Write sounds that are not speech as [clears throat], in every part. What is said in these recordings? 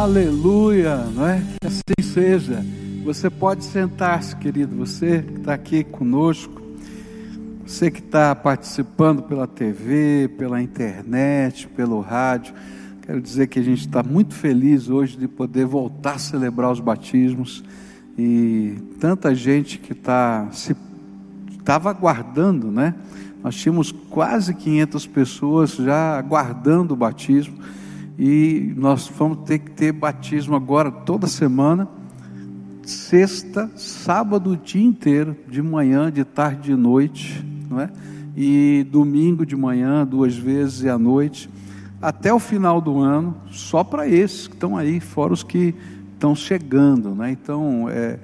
Aleluia, não é? Que assim seja. Você pode sentar-se, querido, você que está aqui conosco, você que está participando pela TV, pela internet, pelo rádio. Quero dizer que a gente está muito feliz hoje de poder voltar a celebrar os batismos e tanta gente que está se estava aguardando, né? Nós tínhamos quase 500 pessoas já aguardando o batismo e nós vamos ter que ter batismo agora toda semana, sexta, sábado, o dia inteiro, de manhã, de tarde, de noite, não é? E domingo de manhã, duas vezes e à noite, até o final do ano, só para esses que estão aí, fora os que estão chegando, né? Então, é,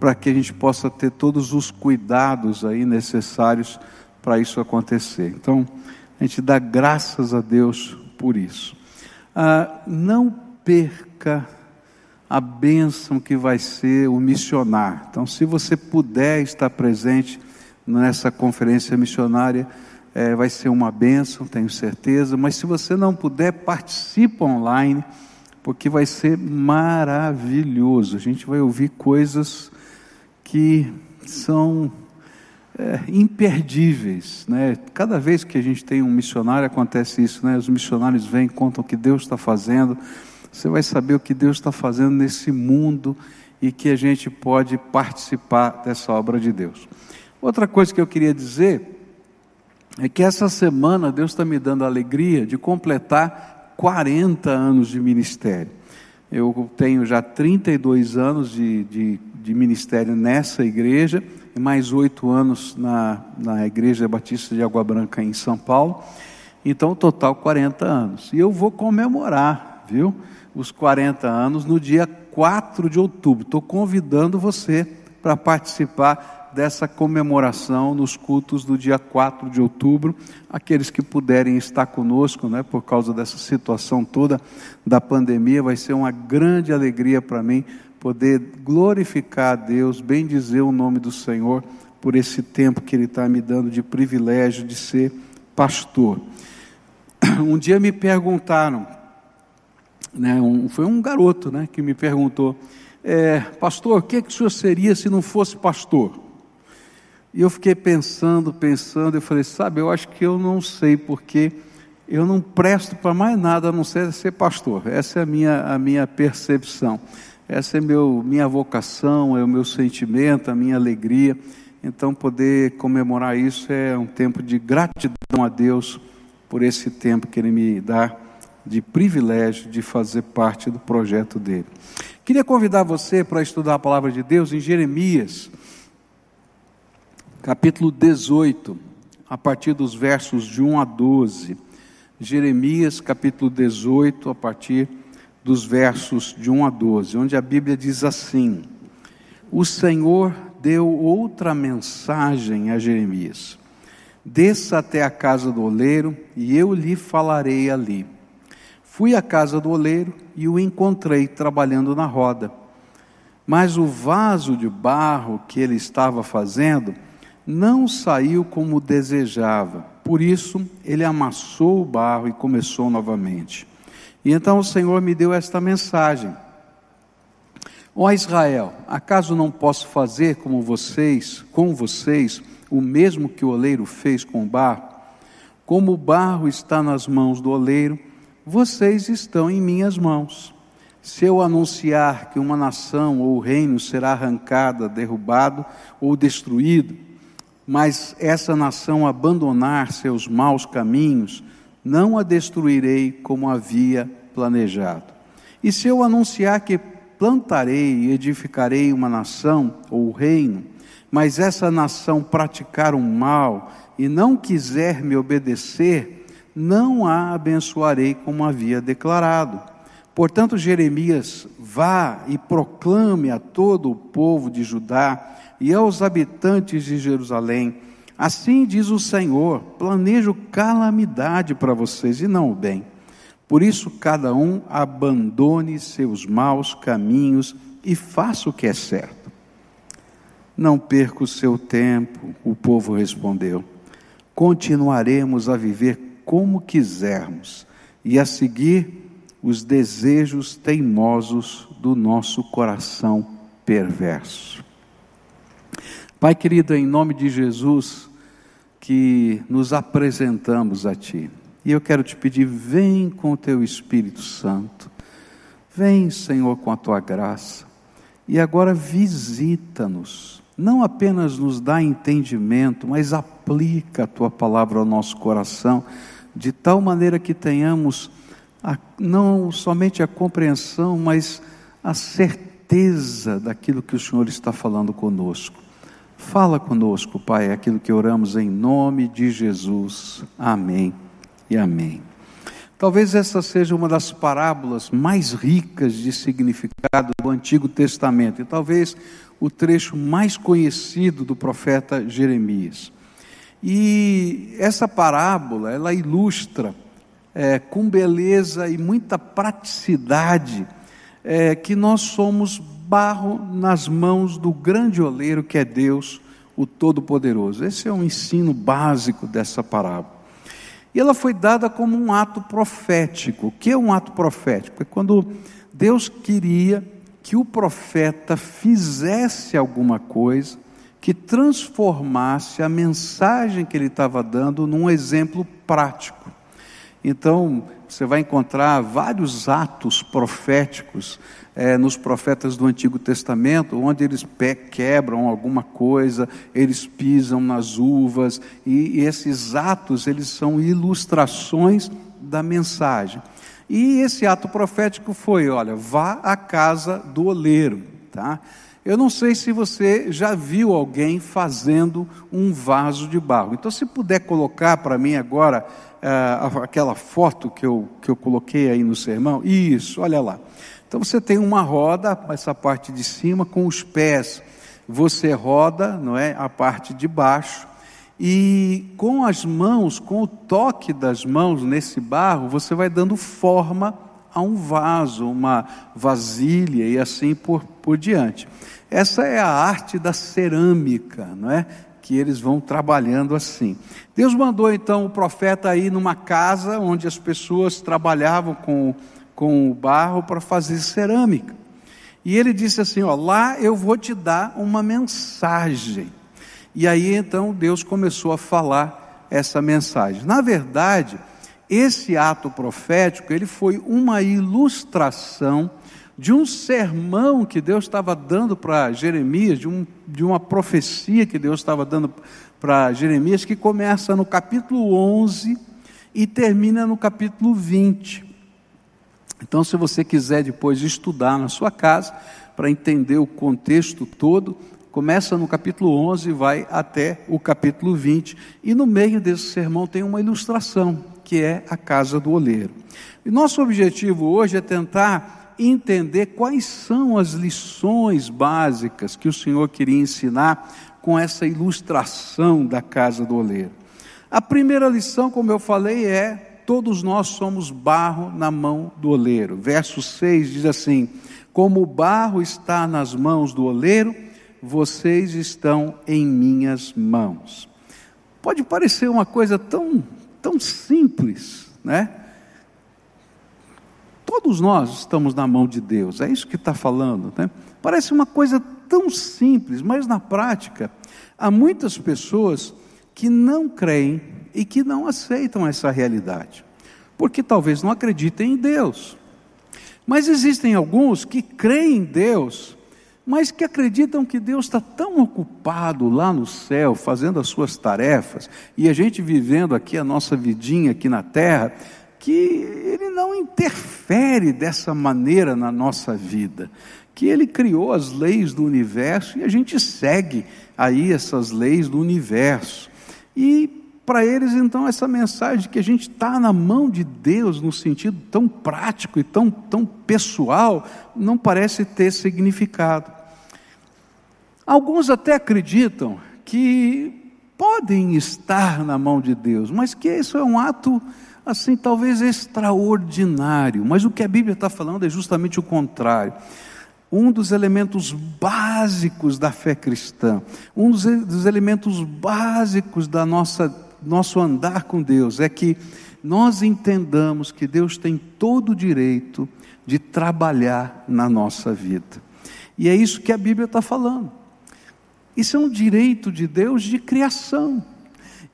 para que a gente possa ter todos os cuidados aí necessários para isso acontecer. Então, a gente dá graças a Deus por isso. Ah, não perca a bênção que vai ser o missionar. Então, se você puder estar presente nessa conferência missionária, é, vai ser uma bênção, tenho certeza. Mas se você não puder, participa online, porque vai ser maravilhoso. A gente vai ouvir coisas que são é, imperdíveis. Né? Cada vez que a gente tem um missionário, acontece isso, né? os missionários vêm, contam o que Deus está fazendo, você vai saber o que Deus está fazendo nesse mundo e que a gente pode participar dessa obra de Deus. Outra coisa que eu queria dizer é que essa semana Deus está me dando a alegria de completar 40 anos de ministério. Eu tenho já 32 anos de, de, de ministério nessa igreja mais oito anos na, na Igreja Batista de Água Branca em São Paulo. Então, total 40 anos. E eu vou comemorar, viu? Os 40 anos no dia 4 de outubro. Estou convidando você para participar dessa comemoração nos cultos do dia 4 de outubro. Aqueles que puderem estar conosco, né, por causa dessa situação toda da pandemia, vai ser uma grande alegria para mim poder glorificar a Deus, bem dizer o nome do Senhor por esse tempo que Ele está me dando de privilégio de ser pastor. [clears throat] Um dia me perguntaram, né, um, foi um garoto né, que me perguntou, é, pastor, o que, é que o senhor seria se não fosse pastor? E eu fiquei pensando, pensando, eu falei, sabe, eu acho que eu não sei, porque eu não presto para mais nada a não ser ser pastor. Essa é a minha, a minha percepção. Essa é meu, minha vocação, é o meu sentimento, a minha alegria. Então, poder comemorar isso é um tempo de gratidão a Deus por esse tempo que Ele me dá de privilégio de fazer parte do projeto dele. Queria convidar você para estudar a palavra de Deus em Jeremias, capítulo 18, a partir dos versos de 1 a 12. Jeremias, capítulo 18, a partir dos versos de 1 a 12, onde a Bíblia diz assim: O Senhor deu outra mensagem a Jeremias: Desça até a casa do oleiro e eu lhe falarei ali. Fui à casa do oleiro e o encontrei trabalhando na roda. Mas o vaso de barro que ele estava fazendo não saiu como desejava. Por isso, ele amassou o barro e começou novamente. E então o Senhor me deu esta mensagem: Ó Israel, acaso não posso fazer como vocês, com vocês, o mesmo que o oleiro fez com o barro? Como o barro está nas mãos do oleiro, vocês estão em minhas mãos. Se eu anunciar que uma nação ou reino será arrancada, derrubado ou destruído, mas essa nação abandonar seus maus caminhos, não a destruirei como havia planejado. E se eu anunciar que plantarei e edificarei uma nação ou reino, mas essa nação praticar um mal e não quiser me obedecer, não a abençoarei como havia declarado. Portanto, Jeremias, vá e proclame a todo o povo de Judá e aos habitantes de Jerusalém Assim diz o Senhor: planejo calamidade para vocês e não o bem. Por isso, cada um abandone seus maus caminhos e faça o que é certo. Não perca o seu tempo, o povo respondeu. Continuaremos a viver como quisermos e a seguir os desejos teimosos do nosso coração perverso. Pai querido, em nome de Jesus, que nos apresentamos a Ti. E eu quero te pedir, vem com o Teu Espírito Santo, vem, Senhor, com a Tua graça, e agora visita-nos, não apenas nos dá entendimento, mas aplica a Tua palavra ao nosso coração, de tal maneira que tenhamos a, não somente a compreensão, mas a certeza daquilo que o Senhor está falando conosco. Fala conosco, Pai, aquilo que oramos em nome de Jesus. Amém e amém. Talvez essa seja uma das parábolas mais ricas de significado do Antigo Testamento, e talvez o trecho mais conhecido do profeta Jeremias. E essa parábola, ela ilustra é, com beleza e muita praticidade é, que nós somos barro nas mãos do grande oleiro que é Deus, o Todo-Poderoso. Esse é um ensino básico dessa parábola. E ela foi dada como um ato profético. O que é um ato profético? É quando Deus queria que o profeta fizesse alguma coisa que transformasse a mensagem que ele estava dando num exemplo prático. Então, você vai encontrar vários atos proféticos é, nos profetas do Antigo Testamento, onde eles pé, quebram alguma coisa, eles pisam nas uvas, e, e esses atos eles são ilustrações da mensagem. E esse ato profético foi, olha, vá à casa do oleiro, tá? Eu não sei se você já viu alguém fazendo um vaso de barro. Então, se puder colocar para mim agora uh, aquela foto que eu, que eu coloquei aí no sermão, isso, olha lá. Então você tem uma roda, essa parte de cima, com os pés. Você roda, não é? A parte de baixo. E com as mãos, com o toque das mãos nesse barro, você vai dando forma a um vaso, uma vasilha e assim por, por diante. Essa é a arte da cerâmica, não é? Que eles vão trabalhando assim. Deus mandou então o profeta ir numa casa onde as pessoas trabalhavam com com o barro para fazer cerâmica. E ele disse assim: Ó, lá eu vou te dar uma mensagem. E aí então Deus começou a falar essa mensagem. Na verdade, esse ato profético, ele foi uma ilustração de um sermão que Deus estava dando para Jeremias, de, um, de uma profecia que Deus estava dando para Jeremias, que começa no capítulo 11 e termina no capítulo 20. Então, se você quiser depois estudar na sua casa, para entender o contexto todo, começa no capítulo 11 e vai até o capítulo 20. E no meio desse sermão tem uma ilustração, que é a casa do oleiro. E nosso objetivo hoje é tentar entender quais são as lições básicas que o Senhor queria ensinar com essa ilustração da casa do oleiro. A primeira lição, como eu falei, é todos nós somos barro na mão do oleiro. Verso 6 diz assim: Como o barro está nas mãos do oleiro, vocês estão em minhas mãos. Pode parecer uma coisa tão, tão simples, né? Todos nós estamos na mão de Deus, é isso que está falando, né? Parece uma coisa tão simples, mas na prática, há muitas pessoas que não creem e que não aceitam essa realidade, porque talvez não acreditem em Deus. Mas existem alguns que creem em Deus, mas que acreditam que Deus está tão ocupado lá no céu, fazendo as suas tarefas, e a gente vivendo aqui a nossa vidinha aqui na terra, que Ele não interfere dessa maneira na nossa vida, que Ele criou as leis do universo e a gente segue aí essas leis do universo. E para eles, então, essa mensagem que a gente está na mão de Deus, no sentido tão prático e tão, tão pessoal, não parece ter significado. Alguns até acreditam que podem estar na mão de Deus, mas que isso é um ato, assim, talvez extraordinário. Mas o que a Bíblia está falando é justamente o contrário um dos elementos básicos da fé cristã, um dos, elementos básicos da nossa nosso andar com Deus é que nós entendamos que Deus tem todo o direito de trabalhar na nossa vida. E é isso que a Bíblia está falando. Isso é um direito de Deus de criação.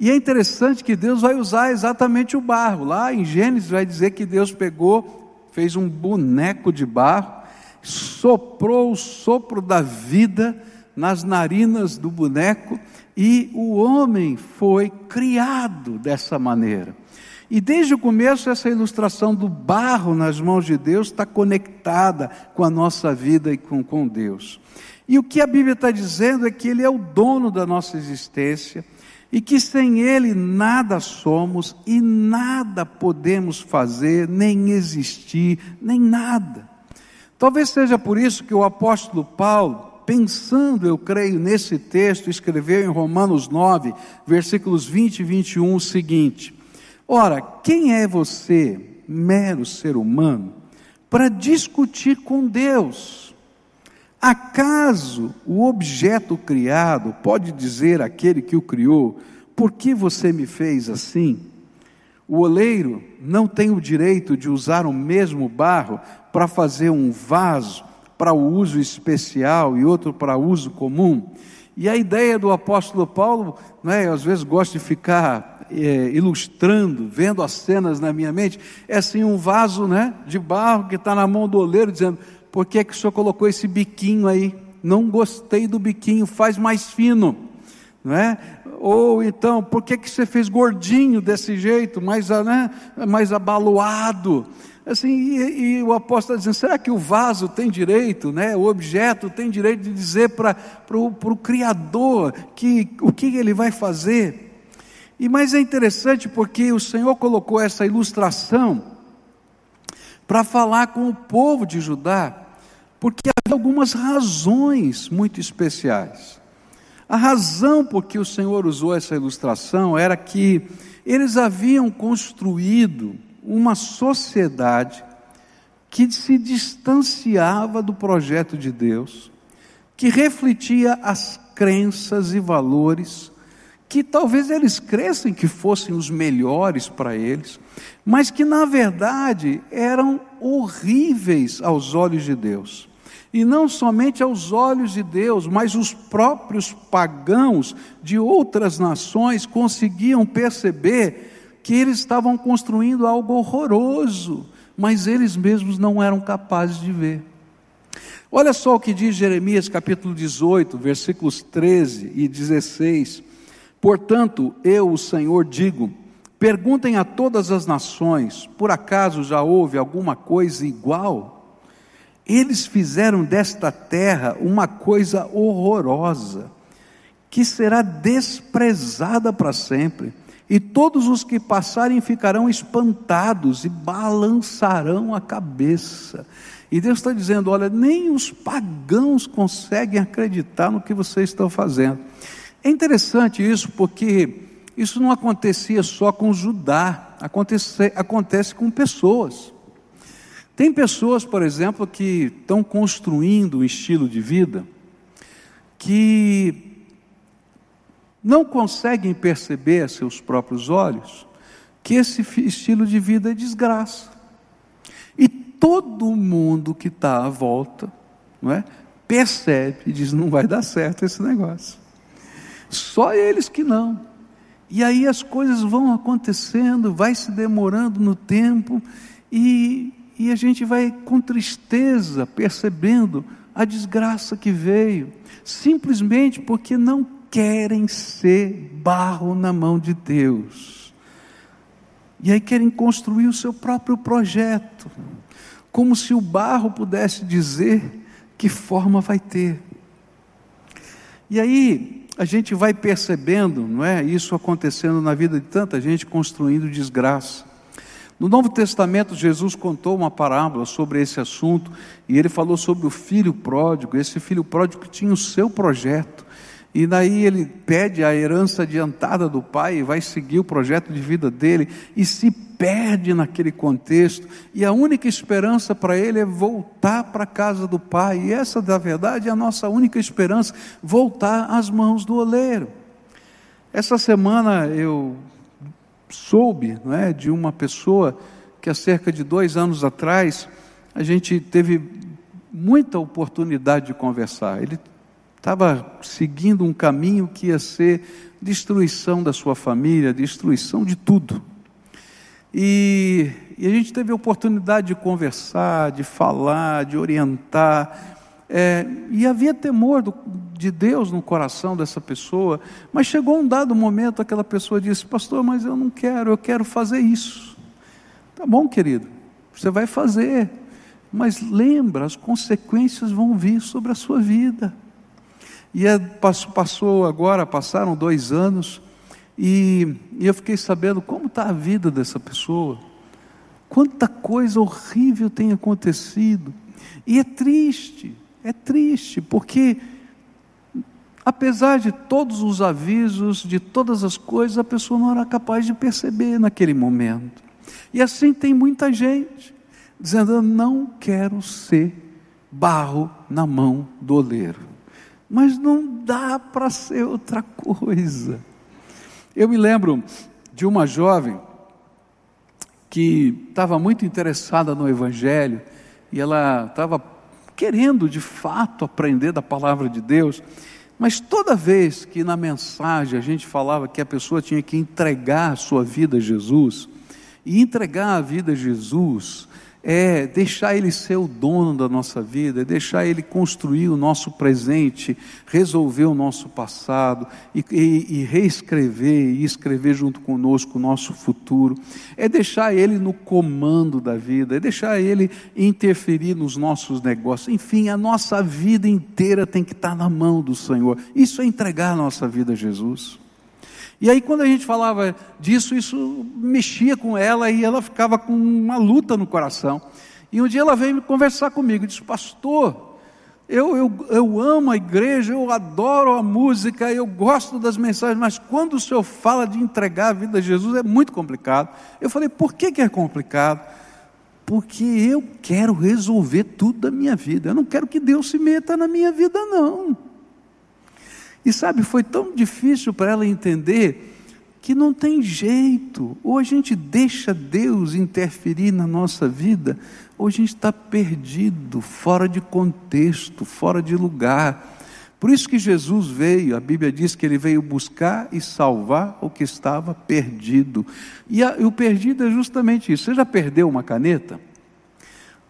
E é interessante que Deus vai usar exatamente o barro. Lá em Gênesis vai dizer que Deus pegou, fez um boneco de barro, soprou o sopro da vida nas narinas do boneco e o homem foi criado dessa maneira. E desde o começo, essa ilustração do barro nas mãos de Deus está conectada com a nossa vida e com, com Deus. E o que a Bíblia está dizendo é que Ele é o dono da nossa existência e que sem Ele nada somos e nada podemos fazer, nem existir, nem nada. Talvez seja por isso que o apóstolo Paulo, pensando, eu creio, nesse texto, escreveu em Romanos 9, versículos 20 e 21 o seguinte: Ora, quem é você, mero ser humano, para discutir com Deus? Acaso o objeto criado pode dizer àquele que o criou: Por que você me fez assim? O oleiro não tem o direito de usar o mesmo barro para fazer um vaso para o uso especial e outro para uso comum. E a ideia do apóstolo Paulo, né, às vezes gosto de ficar é, ilustrando, vendo as cenas na minha mente, é assim um vaso né, de barro que está na mão do oleiro, dizendo: por que, que o senhor colocou esse biquinho aí? Não gostei do biquinho, faz mais fino. Não é? Ou então, por que, que você fez gordinho desse jeito, mais, né, mais abaloado? Assim, e, e, o apóstolo está dizendo: será que o vaso tem direito, né? o objeto tem direito de dizer para o Criador que, o que ele vai fazer? E mais é interessante porque o Senhor colocou essa ilustração para falar com o povo de Judá, porque havia algumas razões muito especiais. A razão por que o Senhor usou essa ilustração era que eles haviam construído uma sociedade que se distanciava do projeto de Deus, que refletia as crenças e valores que talvez eles crescem que fossem os melhores para eles, mas que na verdade eram horríveis aos olhos de Deus. E não somente aos olhos de Deus, mas os próprios pagãos de outras nações conseguiam perceber que eles estavam construindo algo horroroso, mas eles mesmos não eram capazes de ver. Olha só o que diz Jeremias capítulo 18, versículos 13 e 16. Portanto, eu, o Senhor, digo: perguntem a todas as nações, por acaso já houve alguma coisa igual? Eles fizeram desta terra uma coisa horrorosa, que será desprezada para sempre e todos os que passarem ficarão espantados e balançarão a cabeça. E Deus está dizendo: olha, nem os pagãos conseguem acreditar no que vocês estão fazendo. É interessante isso porque isso não acontecia só com Judá, acontece, acontece com pessoas. Tem pessoas, por exemplo, que estão construindo um estilo de vida que não conseguem perceber a seus próprios olhos que esse estilo de vida é desgraça. E todo mundo que está à volta, não é, percebe e diz: não vai dar certo esse negócio. Só eles que não. E aí as coisas vão acontecendo, vai se demorando no tempo, e, e a gente vai com tristeza percebendo a desgraça que veio, simplesmente porque não querem ser barro na mão de Deus. E aí querem construir o seu próprio projeto, como se o barro pudesse dizer que forma vai ter. E aí a gente vai percebendo, não é, isso acontecendo na vida de tanta gente construindo desgraça. No Novo Testamento, Jesus contou uma parábola sobre esse assunto e ele falou sobre o filho pródigo, esse filho pródigo que tinha o seu projeto, e daí ele pede a herança adiantada do pai e vai seguir o projeto de vida dele e se perde naquele contexto. E a única esperança para ele é voltar para a casa do pai. E essa, na verdade, é a nossa única esperança: voltar às mãos do oleiro. Essa semana eu soube não é, de uma pessoa que há cerca de dois anos atrás a gente teve muita oportunidade de conversar. Ele estava seguindo um caminho que ia ser destruição da sua família, destruição de tudo. E, e a gente teve a oportunidade de conversar, de falar, de orientar. É, e havia temor do, de Deus no coração dessa pessoa, mas chegou um dado momento, aquela pessoa disse: Pastor, mas eu não quero, eu quero fazer isso. Tá bom, querido, você vai fazer, mas lembra, as consequências vão vir sobre a sua vida. E é, passou agora, passaram dois anos, e, e eu fiquei sabendo como está a vida dessa pessoa. Quanta coisa horrível tem acontecido. E é triste, é triste, porque apesar de todos os avisos, de todas as coisas, a pessoa não era capaz de perceber naquele momento. E assim tem muita gente dizendo: Eu não quero ser barro na mão do oleiro. Mas não dá para ser outra coisa. Eu me lembro de uma jovem que estava muito interessada no Evangelho e ela estava querendo de fato aprender da palavra de Deus, mas toda vez que na mensagem a gente falava que a pessoa tinha que entregar a sua vida a Jesus, e entregar a vida a Jesus é deixar Ele ser o dono da nossa vida, é deixar Ele construir o nosso presente, resolver o nosso passado e, e, e, reescrever e escrever junto conosco o nosso futuro, é deixar Ele no comando da vida, é deixar Ele interferir nos nossos negócios, enfim, a nossa vida inteira tem que estar na mão do Senhor. Isso é entregar a nossa vida a Jesus. E aí, quando a gente falava disso, isso mexia com ela e ela ficava com uma luta no coração. E um dia ela veio conversar comigo e disse: Pastor, eu, eu, eu amo a igreja, eu adoro a música, eu gosto das mensagens, mas quando o senhor fala de entregar a vida a Jesus é muito complicado. Eu falei: Por que, que é complicado? Porque eu quero resolver tudo da minha vida, eu não quero que Deus se meta na minha vida, não. E sabe, foi tão difícil para ela entender que não tem jeito. Ou a gente deixa Deus interferir na nossa vida, ou a gente está perdido, fora de contexto, fora de lugar. Por isso que Jesus veio, a Bíblia diz que ele veio buscar e salvar o que estava perdido. E, a, e o perdido é justamente isso. Você já perdeu uma caneta?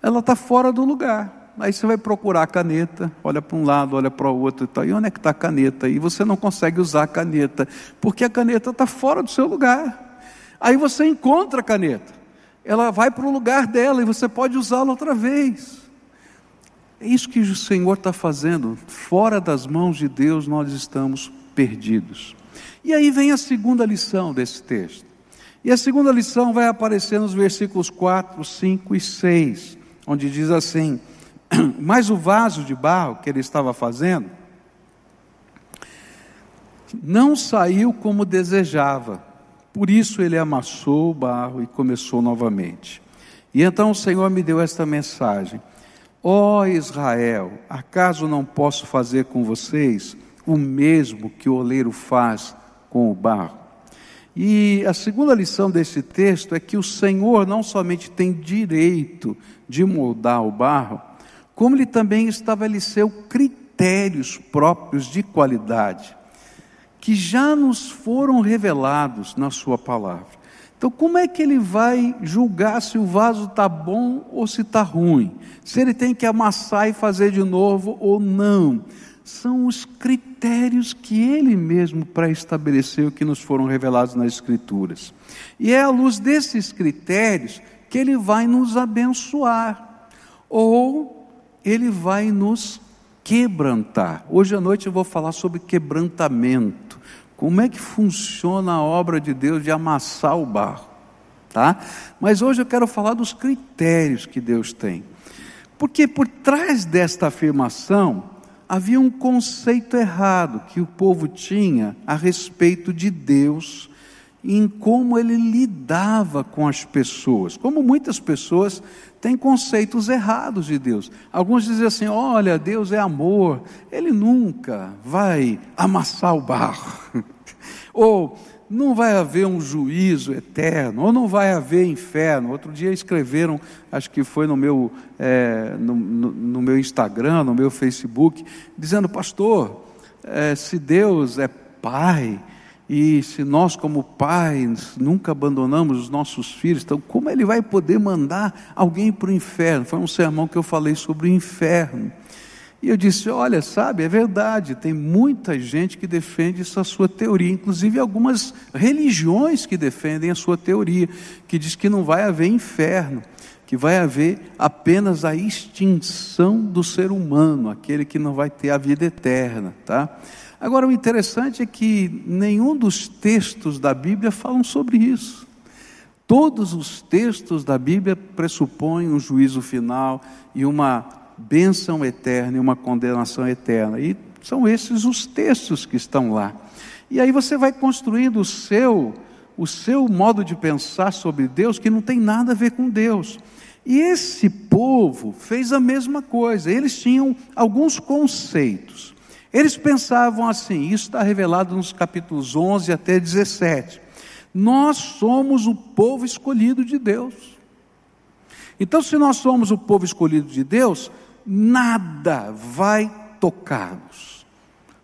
Ela está fora do lugar. Aí você vai procurar a caneta, olha para um lado, olha para o outro e tal. E onde é que está a caneta? E você não consegue usar a caneta, porque a caneta está fora do seu lugar. Aí você encontra a caneta, ela vai para o lugar dela e você pode usá-la outra vez. É isso que o Senhor está fazendo. Fora das mãos de Deus nós estamos perdidos. E aí vem a segunda lição desse texto. E a segunda lição vai aparecer nos versículos 4, 5 e 6, onde diz assim: [clears throat] Mas o vaso de barro que ele estava fazendo não saiu como desejava. Por isso ele amassou o barro e começou novamente. E então o Senhor me deu esta mensagem: Ó oh Israel, acaso não posso fazer com vocês o mesmo que o oleiro faz com o barro? E a segunda lição desse texto é que o Senhor não somente tem direito de moldar o barro, como ele também estabeleceu critérios próprios de qualidade, que já nos foram revelados na Sua palavra. Então, como é que ele vai julgar se o vaso está bom ou se está ruim? Se ele tem que amassar e fazer de novo ou não? São os critérios que ele mesmo pré-estabeleceu que nos foram revelados nas Escrituras. E é à luz desses critérios que ele vai nos abençoar. Ou ele vai nos quebrantar. Hoje à noite eu vou falar sobre quebrantamento. Como é que funciona a obra de Deus de amassar o barro, tá? Mas hoje eu quero falar dos critérios que Deus tem. Porque por trás desta afirmação havia um conceito errado que o povo tinha a respeito de Deus em como ele lidava com as pessoas. Como muitas pessoas têm conceitos errados de Deus. Alguns dizem assim: olha, Deus é amor, ele nunca vai amassar o barro. [laughs] Ou não vai haver um juízo eterno, ou não vai haver inferno. Outro dia escreveram, acho que foi no meu, é, no, no, no, meu Instagram, no meu Facebook, dizendo, pastor, é, se Deus é Pai, e se nós, como pais, nunca abandonamos os nossos filhos, então como ele vai poder mandar alguém para o inferno? Foi um sermão que eu falei sobre o inferno. E eu disse: olha, sabe, é verdade, tem muita gente que defende essa sua teoria, inclusive algumas religiões que defendem a sua teoria, que diz que não vai haver inferno, que vai haver apenas a extinção do ser humano, aquele que não vai ter a vida eterna, tá? Agora, o interessante é que nenhum dos textos da Bíblia falam sobre isso. Todos os textos da Bíblia pressupõem um juízo final e uma bênção eterna e uma condenação eterna. E são esses os textos que estão lá. E aí você vai construindo o seu o seu modo de pensar sobre Deus que não tem nada a ver com Deus. E esse povo fez a mesma coisa. Eles tinham alguns conceitos. Eles pensavam assim, isso está revelado nos capítulos 11 até 17. Nós somos o povo escolhido de Deus. Então, se nós somos o povo escolhido de Deus, nada vai tocá-los,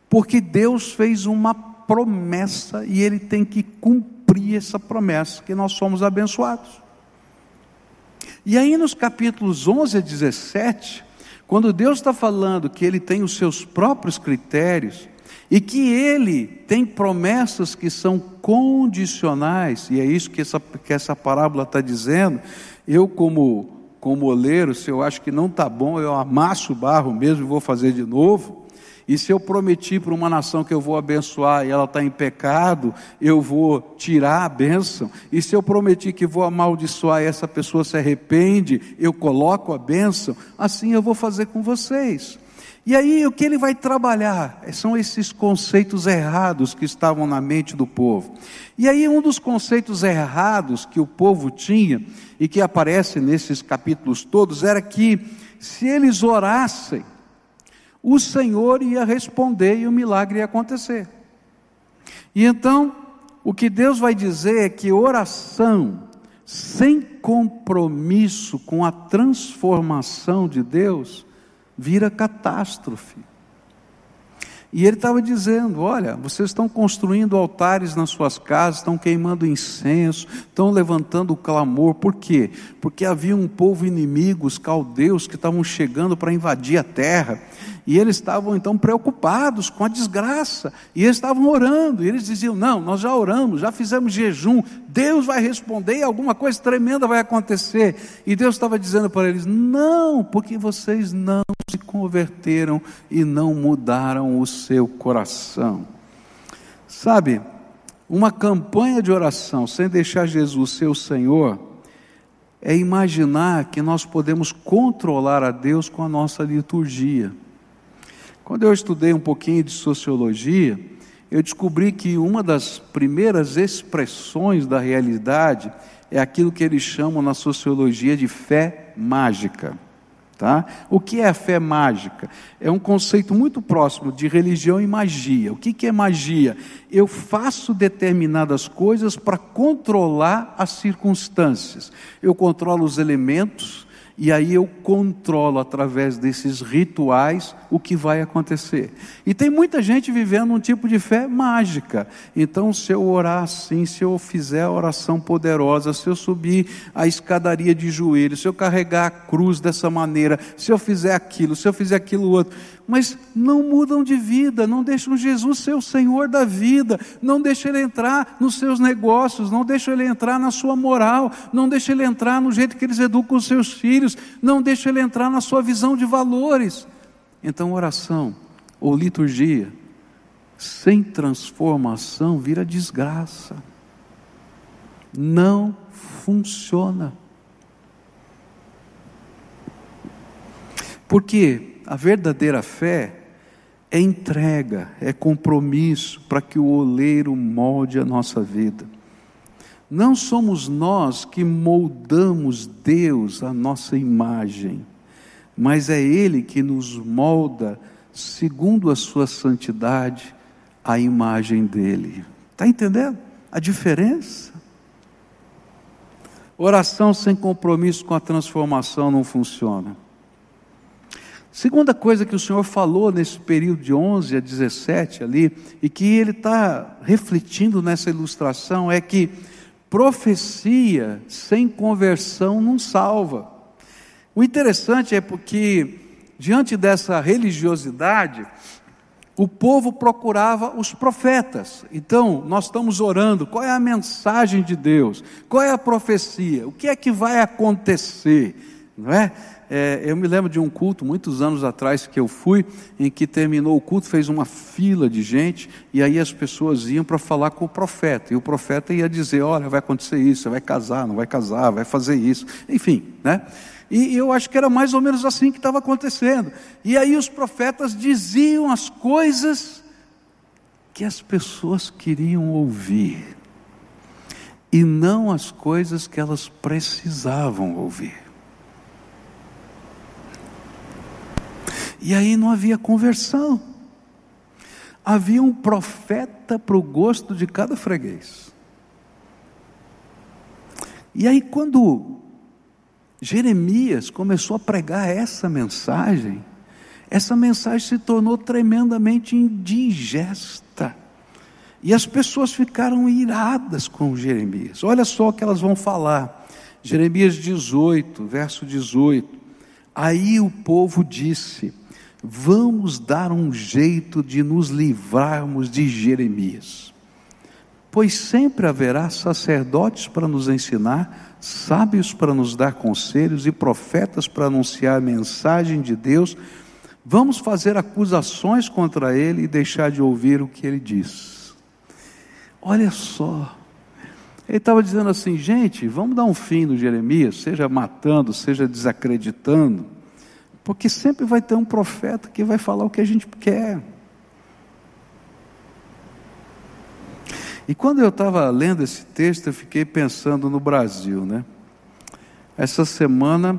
porque Deus fez uma promessa e Ele tem que cumprir essa promessa, que nós somos abençoados. E aí nos capítulos 11 a 17, quando Deus está falando que Ele tem os seus próprios critérios, e que ele tem promessas que são condicionais, e é isso que essa, que essa parábola está dizendo. Eu, como como oleiro, se eu acho que não está bom, eu amasso o barro mesmo e vou fazer de novo. E se eu prometi para uma nação que eu vou abençoar e ela está em pecado, eu vou tirar a bênção. E se eu prometi que vou amaldiçoar e essa pessoa se arrepende, eu coloco a bênção. Assim eu vou fazer com vocês. E aí o que ele vai trabalhar são esses conceitos errados que estavam na mente do povo. E aí um dos conceitos errados que o povo tinha e que aparece nesses capítulos todos era que se eles orassem, o Senhor ia responder e o milagre ia acontecer. E então, o que Deus vai dizer é que oração sem compromisso com a transformação de Deus vira catástrofe. E ele estava dizendo: Olha, vocês estão construindo altares nas suas casas, estão queimando incenso, estão levantando clamor. Por quê? Porque havia um povo inimigo, os caldeus, que estavam chegando para invadir a terra. E eles estavam então preocupados com a desgraça. E eles estavam orando. E eles diziam: Não, nós já oramos, já fizemos jejum. Deus vai responder e alguma coisa tremenda vai acontecer. E Deus estava dizendo para eles: Não, porque vocês não se converteram e não mudaram o seu coração. Sabe, uma campanha de oração sem deixar Jesus ser o Senhor é imaginar que nós podemos controlar a Deus com a nossa liturgia. Quando eu estudei um pouquinho de sociologia, eu descobri que uma das primeiras expressões da realidade é aquilo que eles chamam na sociologia de fé mágica. Tá? O que é a fé mágica? É um conceito muito próximo de religião e magia. O que, que é magia? Eu faço determinadas coisas para controlar as circunstâncias. Eu controlo os elementos, e aí eu controlo através desses rituais o que vai acontecer. E tem muita gente vivendo um tipo de fé mágica. Então, se eu orar assim, se eu fizer a oração poderosa, se eu subir a escadaria de joelhos, se eu carregar a cruz dessa maneira, se eu fizer aquilo, se eu fizer aquilo outro, mas não mudam de vida, não deixam Jesus ser o Senhor da vida, não deixam Ele entrar nos seus negócios, não deixam Ele entrar na sua moral, não deixam Ele entrar no jeito que eles educam os seus filhos, não deixam Ele entrar na sua visão de valores. Então, oração ou liturgia sem transformação vira desgraça. Não funciona. Porque a verdadeira fé é entrega, é compromisso para que o oleiro molde a nossa vida. Não somos nós que moldamos Deus à nossa imagem, mas é Ele que nos molda, segundo a sua santidade, a imagem dele. Está entendendo? a diferença. Oração sem compromisso com a transformação não funciona. Segunda coisa que o Senhor falou nesse período de 11 a 17 ali, e que ele está refletindo nessa ilustração, é que profecia sem conversão não salva. O interessante é porque, diante dessa religiosidade, o povo procurava os profetas. Então, nós estamos orando, qual é a mensagem de Deus? Qual é a profecia? O que é que vai acontecer? Não é? É? eu me lembro de um culto, muitos anos atrás, que eu fui, em que terminou o culto, fez uma fila de gente, e aí as pessoas iam para falar com o profeta, e o profeta ia dizer: Olha, vai acontecer isso, você vai casar, não vai casar, vai fazer isso, enfim, né? E eu acho que era mais ou menos assim que estava acontecendo. E aí os profetas diziam as coisas que as pessoas queriam ouvir, e não as coisas que elas precisavam ouvir. E aí não havia conversão. Havia um profeta para o gosto de cada freguês. E aí, quando Jeremias começou a pregar essa mensagem, essa mensagem se tornou tremendamente indigesta. E as pessoas ficaram iradas com Jeremias. Olha só o que elas vão falar. Jeremias 18, verso 18. Aí o povo disse: Vamos dar um jeito de nos livrarmos de Jeremias, pois sempre haverá sacerdotes para nos ensinar sábios para nos dar conselhos e profetas para anunciar a mensagem de Deus, vamos fazer acusações contra ele e deixar de ouvir o que ele diz. Olha só, ele estava dizendo assim, gente, vamos dar um fim no Jeremias, seja matando, seja desacreditando, porque sempre vai ter um profeta que vai falar o que a gente quer. E quando eu estava lendo esse texto, eu fiquei pensando no Brasil, né? Essa semana,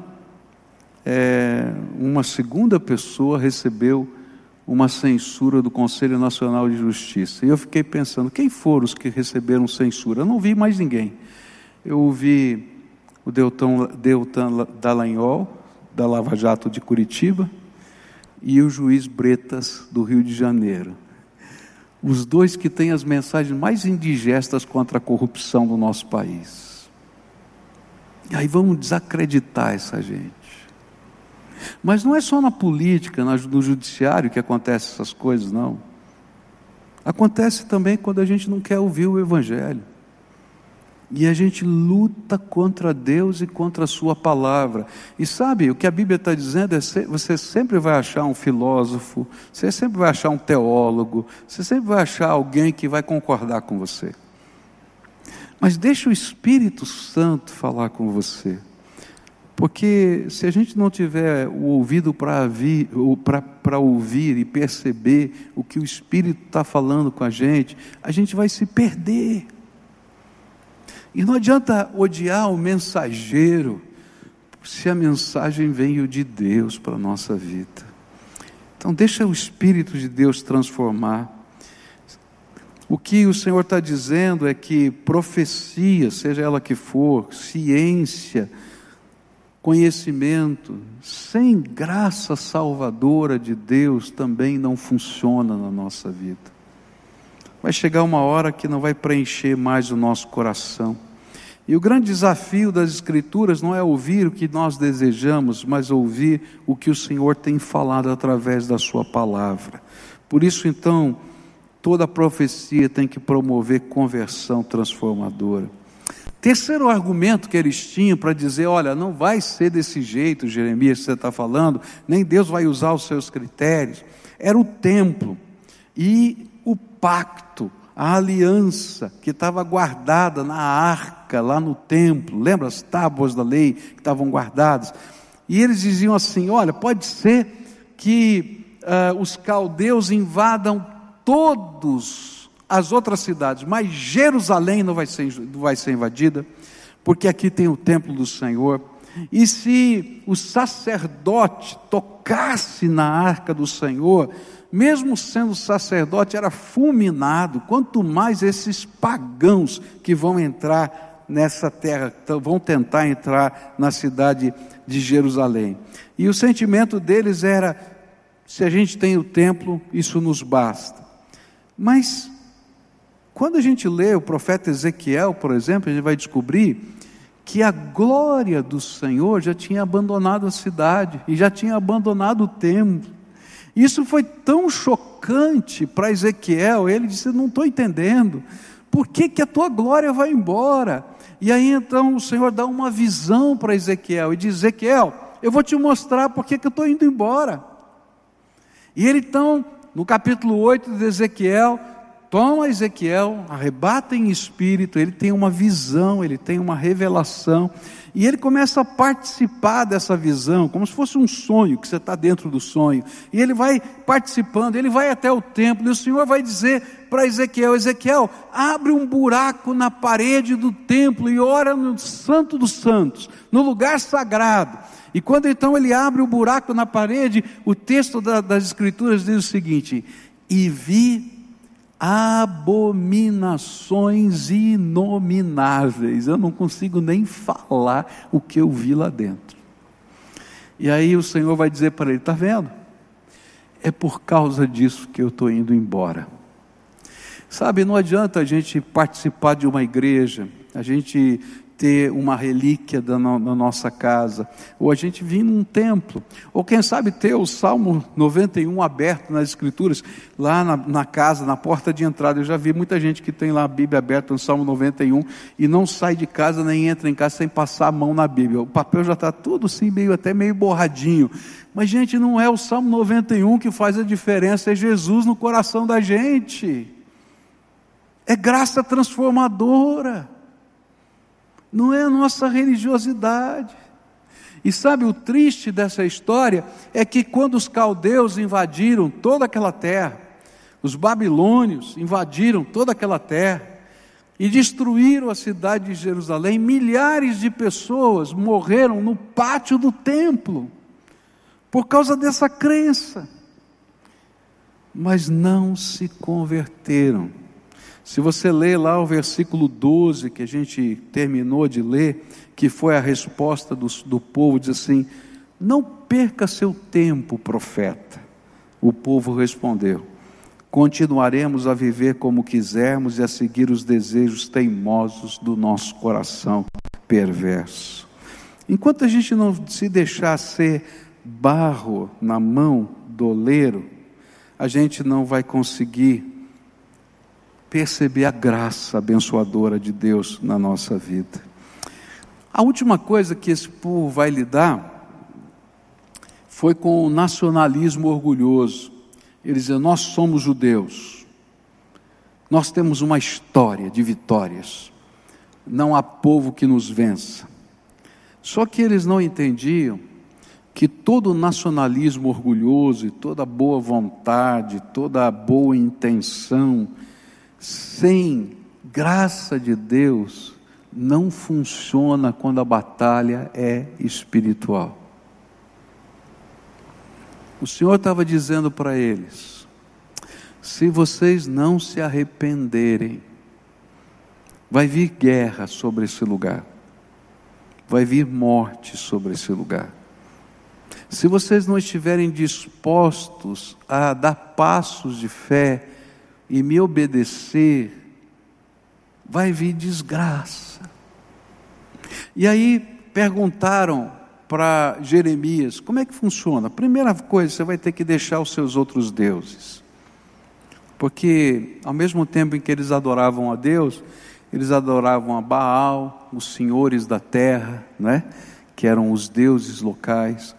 é, uma segunda pessoa recebeu uma censura do Conselho Nacional de Justiça. E eu fiquei pensando, quem foram os que receberam censura? Eu não vi mais ninguém. Eu ouvi o Deltan, Deltan Dallagnol, da Lava Jato de Curitiba, e o juiz Bretas, do Rio de Janeiro os dois que têm as mensagens mais indigestas contra a corrupção do nosso país. E aí vamos desacreditar essa gente. Mas não é só na política, no judiciário que acontecem essas coisas, não. Acontece também quando a gente não quer ouvir o Evangelho. E a gente luta contra Deus e contra a Sua palavra. E sabe, o que a Bíblia está dizendo é: você sempre vai achar um filósofo, você sempre vai achar um teólogo, você sempre vai achar alguém que vai concordar com você. Mas deixa o Espírito Santo falar com você. Porque se a gente não tiver o ouvido para ouvir e perceber o que o Espírito está falando com a gente, a gente vai se perder. E não adianta odiar o mensageiro, se a mensagem veio de Deus para a nossa vida. Então, deixa o Espírito de Deus transformar. O que o Senhor está dizendo é que profecia, seja ela que for, ciência, conhecimento, sem graça salvadora de Deus também não funciona na nossa vida vai chegar uma hora que não vai preencher mais o nosso coração. E o grande desafio das Escrituras não é ouvir o que nós desejamos, mas ouvir o que o Senhor tem falado através da Sua palavra. Por isso, então, toda profecia tem que promover conversão transformadora. Terceiro argumento que eles tinham para dizer: olha, não vai ser desse jeito, Jeremias, que você está falando, nem Deus vai usar os seus critérios, era o templo. E pacto, a aliança que estava guardada na arca, lá no templo. Lembra as tábuas da lei que estavam guardadas? E eles diziam assim: olha, pode ser que uh, os caldeus invadam todos as outras cidades, mas Jerusalém não vai ser, não vai ser invadida, porque aqui tem o templo do Senhor. E se o sacerdote tocasse na arca do Senhor, mesmo sendo sacerdote, era fulminado, quanto mais esses pagãos que vão entrar nessa terra, vão tentar entrar na cidade de Jerusalém. E o sentimento deles era: se a gente tem o templo, isso nos basta. Mas, quando a gente lê o profeta Ezequiel, por exemplo, a gente vai descobrir que a glória do Senhor já tinha abandonado a cidade e já tinha abandonado o templo. Isso foi tão chocante para Ezequiel, ele disse: Não estou entendendo, por que, que a tua glória vai embora? E aí então o Senhor dá uma visão para Ezequiel e diz: Ezequiel, eu vou te mostrar por que, que eu estou indo embora. E ele então, no capítulo 8 de Ezequiel, toma Ezequiel, arrebata em espírito, ele tem uma visão, ele tem uma revelação, e ele começa a participar dessa visão, como se fosse um sonho, que você está dentro do sonho. E ele vai participando, ele vai até o templo, e o Senhor vai dizer para Ezequiel: Ezequiel, abre um buraco na parede do templo e ora no Santo dos Santos, no lugar sagrado. E quando então ele abre o buraco na parede, o texto da, das Escrituras diz o seguinte: E vi abominações inomináveis. Eu não consigo nem falar o que eu vi lá dentro. E aí o Senhor vai dizer para ele: está vendo? É por causa disso que eu estou indo embora. Sabe, não adianta a gente participar de uma igreja, a gente ter uma relíquia da, no, na nossa casa, ou a gente vir num templo, ou quem sabe ter o Salmo 91 aberto nas Escrituras, lá na, na, casa, na porta de entrada. Eu já vi muita gente que tem lá a Bíblia aberta no Salmo 91 e não sai de casa nem entra em casa sem passar a mão na Bíblia. O papel já está tudo assim, meio até meio borradinho. Mas, gente, não é o Salmo 91 que faz a diferença, é Jesus no coração da gente. É graça transformadora não é a nossa religiosidade. E sabe o triste dessa história é que quando os caldeus invadiram toda aquela terra, os babilônios invadiram toda aquela terra e destruíram a cidade de Jerusalém, milhares de pessoas morreram no pátio do templo por causa dessa crença. Mas não se converteram. Se você ler lá o versículo 12, que a gente terminou de ler, que foi a resposta do, do povo, diz assim: Não perca seu tempo, profeta. O povo respondeu: Continuaremos a viver como quisermos e a seguir os desejos teimosos do nosso coração perverso. Enquanto a gente não se deixar ser barro na mão do oleiro, a gente não vai conseguir perceber a graça abençoadora de Deus na nossa vida. A última coisa que esse povo vai lidar foi com o nacionalismo orgulhoso. Eles dizem: Nós somos judeus, nós temos uma história de vitórias, não há povo que nos vença. Só que eles não entendiam que todo nacionalismo orgulhoso e toda boa vontade, toda boa intenção, sem graça de Deus, não funciona quando a batalha é espiritual. O Senhor estava dizendo para eles: se vocês não se arrependerem, vai vir guerra sobre esse lugar, vai vir morte sobre esse lugar. Se vocês não estiverem dispostos a dar passos de fé, e me obedecer, vai vir desgraça. E aí perguntaram para Jeremias: como é que funciona? Primeira coisa, você vai ter que deixar os seus outros deuses. Porque ao mesmo tempo em que eles adoravam a Deus, eles adoravam a Baal, os senhores da terra, né? que eram os deuses locais.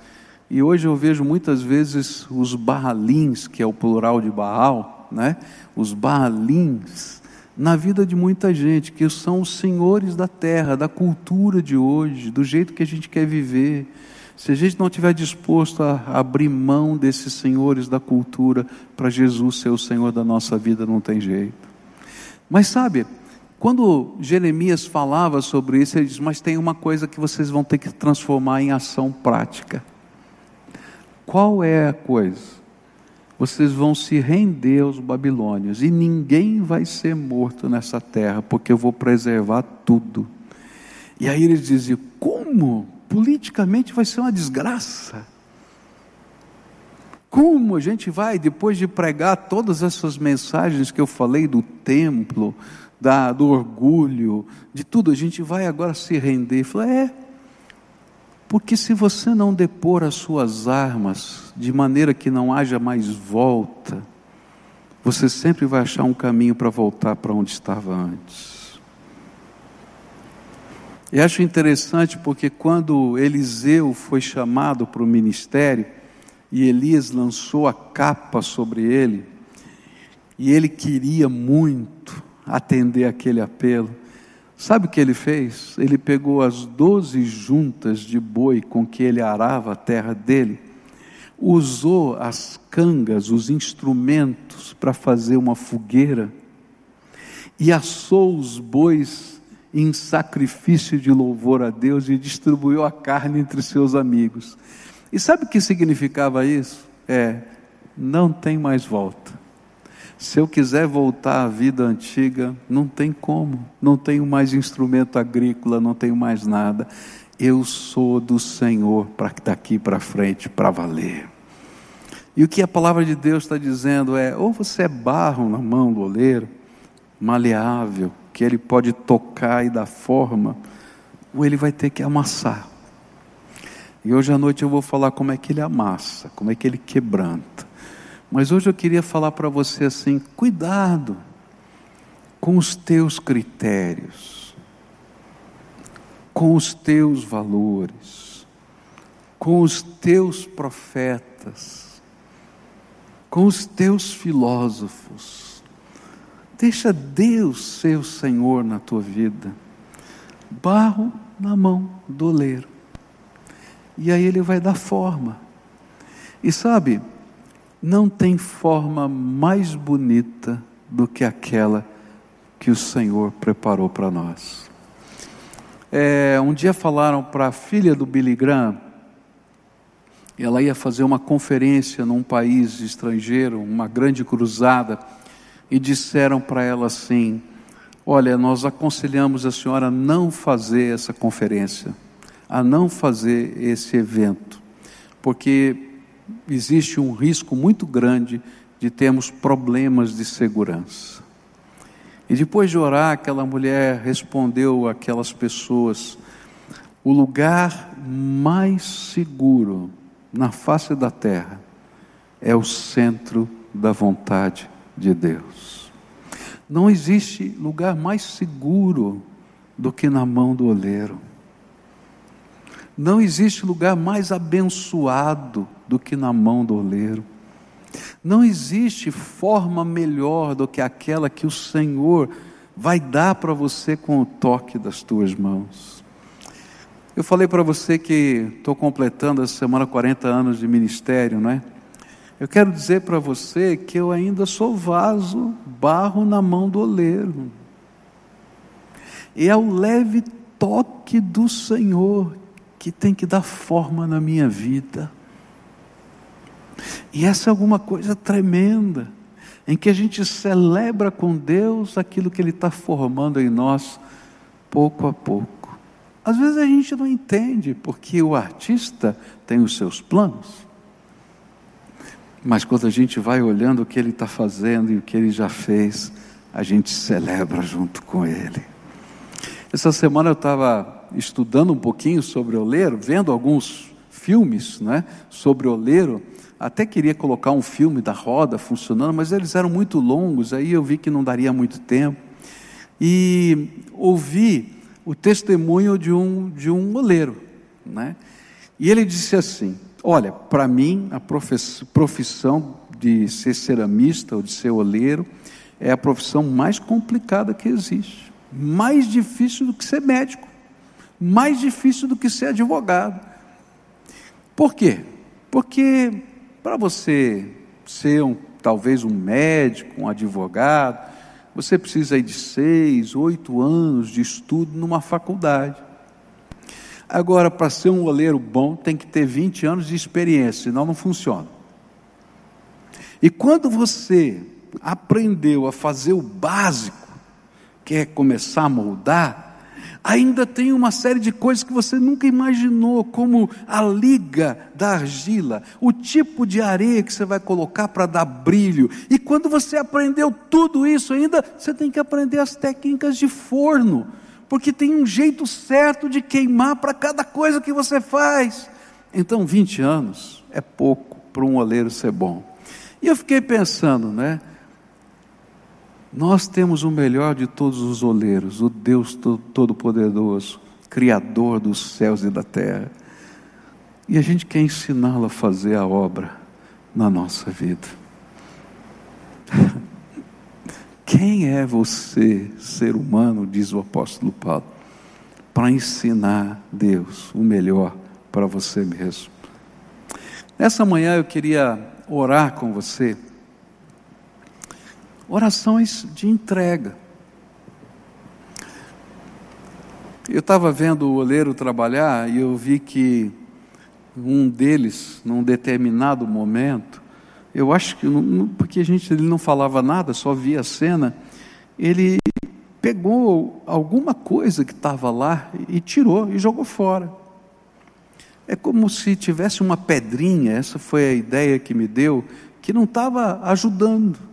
E hoje eu vejo muitas vezes os Baalins, que é o plural de Baal, né? Os Baalins, na vida de muita gente, que são os senhores da terra, da cultura de hoje, do jeito que a gente quer viver. Se a gente não estiver disposto a abrir mão desses senhores da cultura para Jesus ser o Senhor da nossa vida, não tem jeito. Mas sabe, Quando Jeremias falava sobre isso, ele diz: Mas tem uma coisa que vocês vão ter que transformar em ação prática. Qual é a coisa? Vocês vão se render aos babilônios e ninguém vai ser morto nessa terra, porque eu vou preservar tudo. E aí eles diziam: Como? Politicamente vai ser uma desgraça. Como a gente vai, depois de pregar todas essas mensagens que eu falei do templo, da, do orgulho, de tudo, a gente vai agora se render. Falei, é, porque se você não depor as suas armas de maneira que não haja mais volta, você sempre vai achar um caminho para voltar para onde estava antes. E acho interessante porque quando Eliseu foi chamado para o ministério e Elias lançou a capa sobre ele, e ele queria muito, atender aquele apelo. Sabe o que ele fez? Ele pegou as doze juntas de boi com que ele arava a terra dele, usou as cangas, os instrumentos para fazer uma fogueira e assou os bois em sacrifício de louvor a Deus e distribuiu a carne entre seus amigos. E sabe o que significava isso? É, não tem mais volta. Se eu quiser voltar à vida antiga, não tem como. Não tenho mais instrumento agrícola, não tenho mais nada. Eu sou do Senhor para daqui para frente, para valer. E o que a palavra de Deus está dizendo é: ou você é barro na mão do oleiro, maleável, que ele pode tocar e dar forma, ou ele vai ter que amassar. E hoje à noite eu vou falar como é que ele amassa, como é que ele quebranta. Mas hoje eu queria falar para você assim: cuidado com os teus critérios, com os teus valores, com os teus profetas, com os teus filósofos. Deixa Deus ser o Senhor na tua vida. Barro na mão do oleiro. E aí ele vai dar forma. E sabe, não tem forma mais bonita do que aquela que o Senhor preparou para nós. É, um dia falaram para a filha do Billy Graham, ela ia fazer uma conferência num país estrangeiro, uma grande cruzada, e disseram para ela assim: Olha, nós aconselhamos a senhora a não fazer essa conferência, a não fazer esse evento, porque existe um risco muito grande de termos problemas de segurança. E depois de orar, aquela mulher respondeu àquelas pessoas: o lugar mais seguro na face da terra é o centro da vontade de Deus. Não existe lugar mais seguro do que na mão do oleiro. Não existe lugar mais abençoado do que na mão do oleiro. Não existe forma melhor do que aquela que o Senhor vai dar para você com o toque das tuas mãos. Eu falei para você que estou completando essa semana 40 anos de ministério, não é? Eu quero dizer para você que eu ainda sou vaso, barro na mão do oleiro. E é o leve toque do Senhor que tem que dar forma na minha vida. E essa é alguma coisa tremenda, em que a gente celebra com Deus aquilo que Ele está formando em nós, pouco a pouco. Às vezes a gente não entende, porque o artista tem os seus planos. Mas quando a gente vai olhando o que ele está fazendo e o que ele já fez, a gente celebra junto com ele. Essa semana eu estava estudando um pouquinho sobre oleiro, vendo alguns filmes né, sobre oleiro, até queria colocar um filme da roda funcionando, mas eles eram muito longos, aí eu vi que não daria muito tempo. E ouvi o testemunho de um, de um oleiro. Né? E ele disse assim: Olha, para mim, a profissão de ser ceramista ou de ser oleiro é a profissão mais complicada que existe. Mais difícil do que ser médico. Mais difícil do que ser advogado. Por quê? Porque para você ser um, talvez um médico, um advogado, você precisa de seis, oito anos de estudo numa faculdade. Agora, para ser um oleiro bom, tem que ter 20 anos de experiência, senão não funciona. E quando você aprendeu a fazer o básico, que é começar a moldar, ainda tem uma série de coisas que você nunca imaginou, como a liga da argila, o tipo de areia que você vai colocar para dar brilho. E quando você aprendeu tudo isso, ainda você tem que aprender as técnicas de forno, porque tem um jeito certo de queimar para cada coisa que você faz. Então, 20 anos é pouco para um oleiro ser bom. E eu fiquei pensando, né? Nós temos o melhor de todos os oleiros, o Deus Todo-Poderoso, Criador dos céus e da terra. E a gente quer ensiná-lo a fazer a obra na nossa vida. [laughs] Quem é você, ser humano, diz o apóstolo Paulo, para ensinar Deus o melhor para você mesmo? Nessa manhã eu queria orar com você orações de entrega. Eu estava vendo o oleiro trabalhar e eu vi que um deles, num determinado momento, eu acho que, porque a gente ele não falava nada, só via a cena, ele pegou alguma coisa que estava lá e tirou e jogou fora. É como se tivesse uma pedrinha, essa foi a ideia que me deu, que não estava ajudando.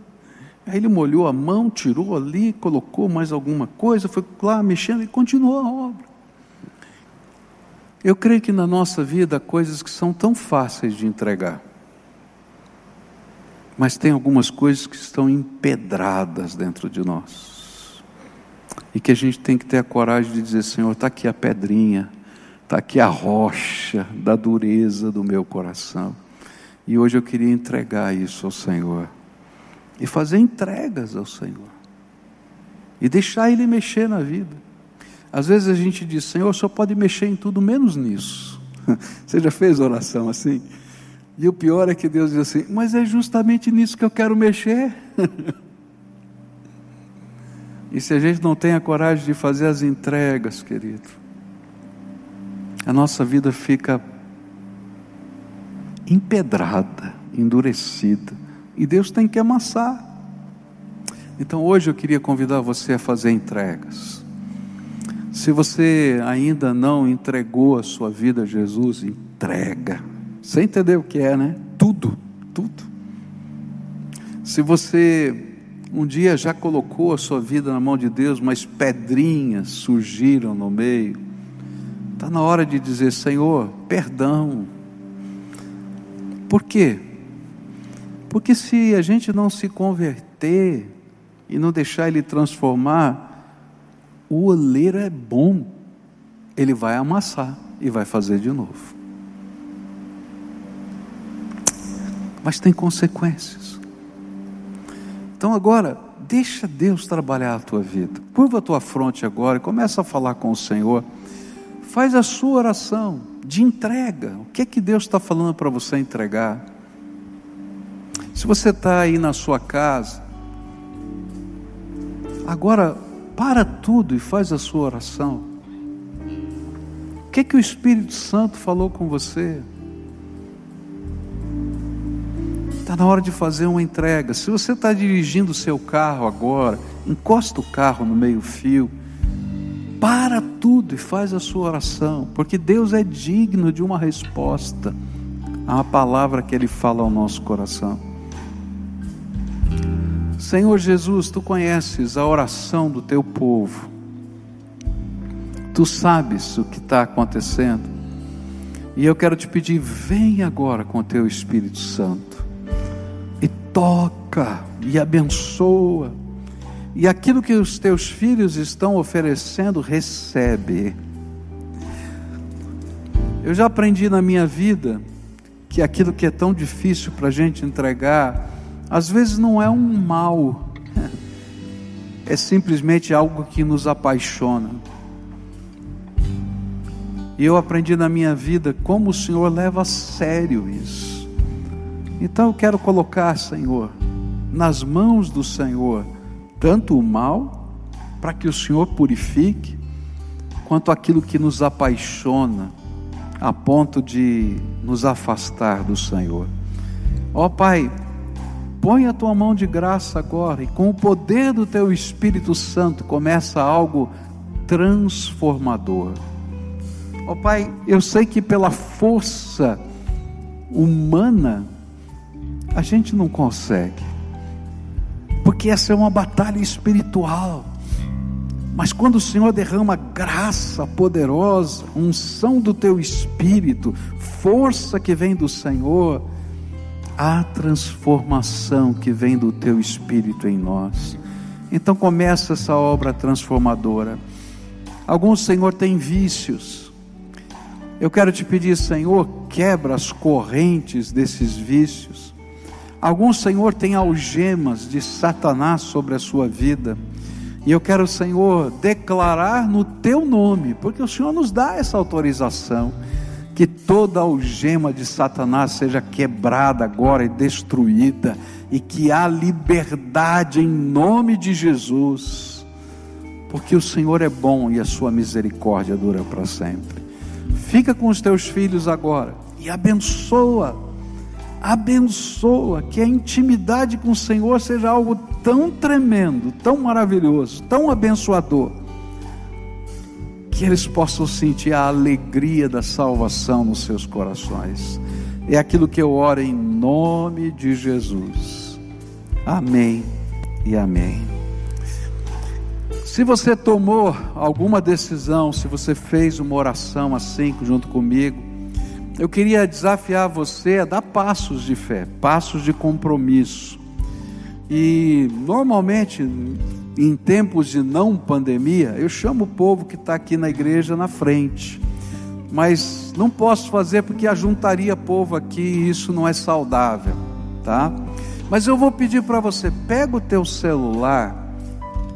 Aí ele molhou a mão, tirou ali, colocou mais alguma coisa, foi lá mexendo e continuou a obra. Eu creio que na nossa vida há coisas que são tão fáceis de entregar, mas tem algumas coisas que estão empedradas dentro de nós, e que a gente tem que ter a coragem de dizer: Senhor, está aqui a pedrinha, está aqui a rocha da dureza do meu coração, e hoje eu queria entregar isso ao Senhor e fazer entregas ao Senhor e deixar Ele mexer na vida. Às vezes a gente diz, Senhor, só pode mexer em tudo menos nisso. [laughs] Você já fez oração assim? E o pior é que Deus diz assim, mas é justamente nisso que eu quero mexer. [laughs] e se a gente não tem a coragem de fazer as entregas, querido, a nossa vida fica empedrada, endurecida. E Deus tem que amassar. Então hoje eu queria convidar você a fazer entregas. Se você ainda não entregou a sua vida a Jesus, entrega. Você entendeu o que é, né? Tudo, tudo. Se você um dia já colocou a sua vida na mão de Deus, mas pedrinhas surgiram no meio, está na hora de dizer: Senhor, perdão. Por quê? Porque se a gente não se converter e não deixar ele transformar, o oleiro é bom, ele vai amassar e vai fazer de novo. Mas tem consequências. Então agora, deixa Deus trabalhar a tua vida. Curva a tua fronte agora e começa a falar com o Senhor. Faz a sua oração de entrega. O que é que Deus está falando para você entregar? Se você está aí na sua casa, agora para tudo e faz a sua oração. O que, que o Espírito Santo falou com você? Está na hora de fazer uma entrega. Se você está dirigindo o seu carro agora, encosta o carro no meio-fio, para tudo e faz a sua oração, porque Deus é digno de uma resposta à palavra que Ele fala ao nosso coração. Senhor Jesus, tu conheces a oração do teu povo, tu sabes o que está acontecendo, e eu quero te pedir: vem agora com o teu Espírito Santo e toca e abençoa, e aquilo que os teus filhos estão oferecendo, recebe. Eu já aprendi na minha vida que aquilo que é tão difícil para a gente entregar, às vezes não é um mal, é simplesmente algo que nos apaixona. E eu aprendi na minha vida como o Senhor leva a sério isso. Então eu quero colocar, Senhor, nas mãos do Senhor, tanto o mal, para que o Senhor purifique, quanto aquilo que nos apaixona, a ponto de nos afastar do Senhor. Ó oh, Pai, põe a tua mão de graça agora e com o poder do teu Espírito Santo começa algo transformador. Ó oh, Pai, eu sei que pela força humana a gente não consegue, porque essa é uma batalha espiritual. Mas quando o Senhor derrama graça poderosa, unção do teu espírito, força que vem do Senhor, há transformação que vem do teu espírito em nós. Então começa essa obra transformadora. Alguns, Senhor, têm vícios. Eu quero te pedir, Senhor, quebra as correntes desses vícios. Alguns, Senhor, têm algemas de Satanás sobre a sua vida. E eu quero, Senhor, declarar no teu nome, porque o Senhor nos dá essa autorização, que toda algema de Satanás seja quebrada agora e destruída, e que há liberdade em nome de Jesus, porque o Senhor é bom e a sua misericórdia dura para sempre. Fica com os teus filhos agora e abençoa abençoa, que a intimidade com o Senhor seja algo tão tremendo, tão maravilhoso, tão abençoador, que eles possam sentir a alegria da salvação nos seus corações. É aquilo que eu oro em nome de Jesus. Amém e amém. Se você tomou alguma decisão, se você fez uma oração assim junto comigo, eu queria desafiar você a dar passos de fé, passos de compromisso. E normalmente, em tempos de não pandemia, eu chamo o povo que está aqui na igreja na frente. Mas não posso fazer porque ajuntaria povo aqui e isso não é saudável, tá? Mas eu vou pedir para você, pega o teu celular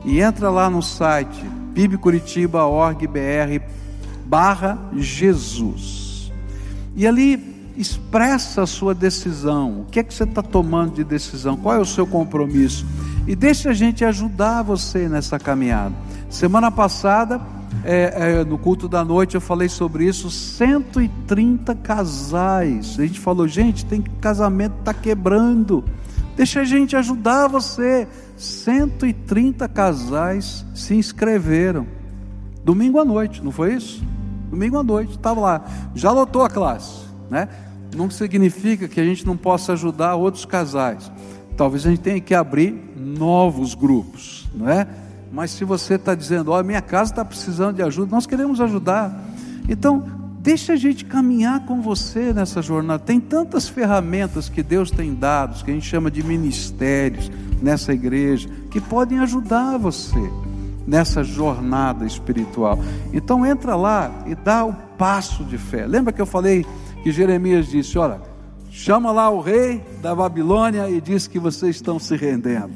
e entra lá no site bibcuritiba.org.br barra Jesus. E ali expressa a sua decisão. O que é que você está tomando de decisão? Qual é o seu compromisso? E deixa a gente ajudar você nessa caminhada. Semana passada, é, é, no culto da noite, eu falei sobre isso. 130 casais. A gente falou, gente, tem casamento está quebrando. Deixa a gente ajudar você. 130 casais se inscreveram. Domingo à noite, não foi isso? domingo à noite, estava lá, já lotou a classe, né? Não significa que a gente não possa ajudar outros casais. Talvez a gente tenha que abrir novos grupos, não é? Mas se você está dizendo, ó, minha casa está precisando de ajuda, nós queremos ajudar. Então, deixa a gente caminhar com você nessa jornada. Tem tantas ferramentas que Deus tem dado, que a gente chama de ministérios nessa igreja, que podem ajudar você nessa jornada espiritual. Então entra lá e dá o passo de fé. Lembra que eu falei que Jeremias disse: Olha, chama lá o rei da Babilônia e diz que vocês estão se rendendo.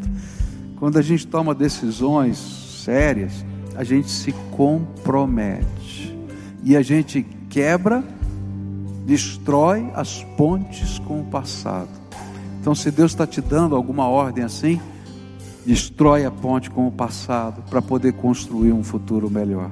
Quando a gente toma decisões sérias, a gente se compromete e a gente quebra, destrói as pontes com o passado. Então, se Deus está te dando alguma ordem assim, destrói a ponte com o passado para poder construir um futuro melhor.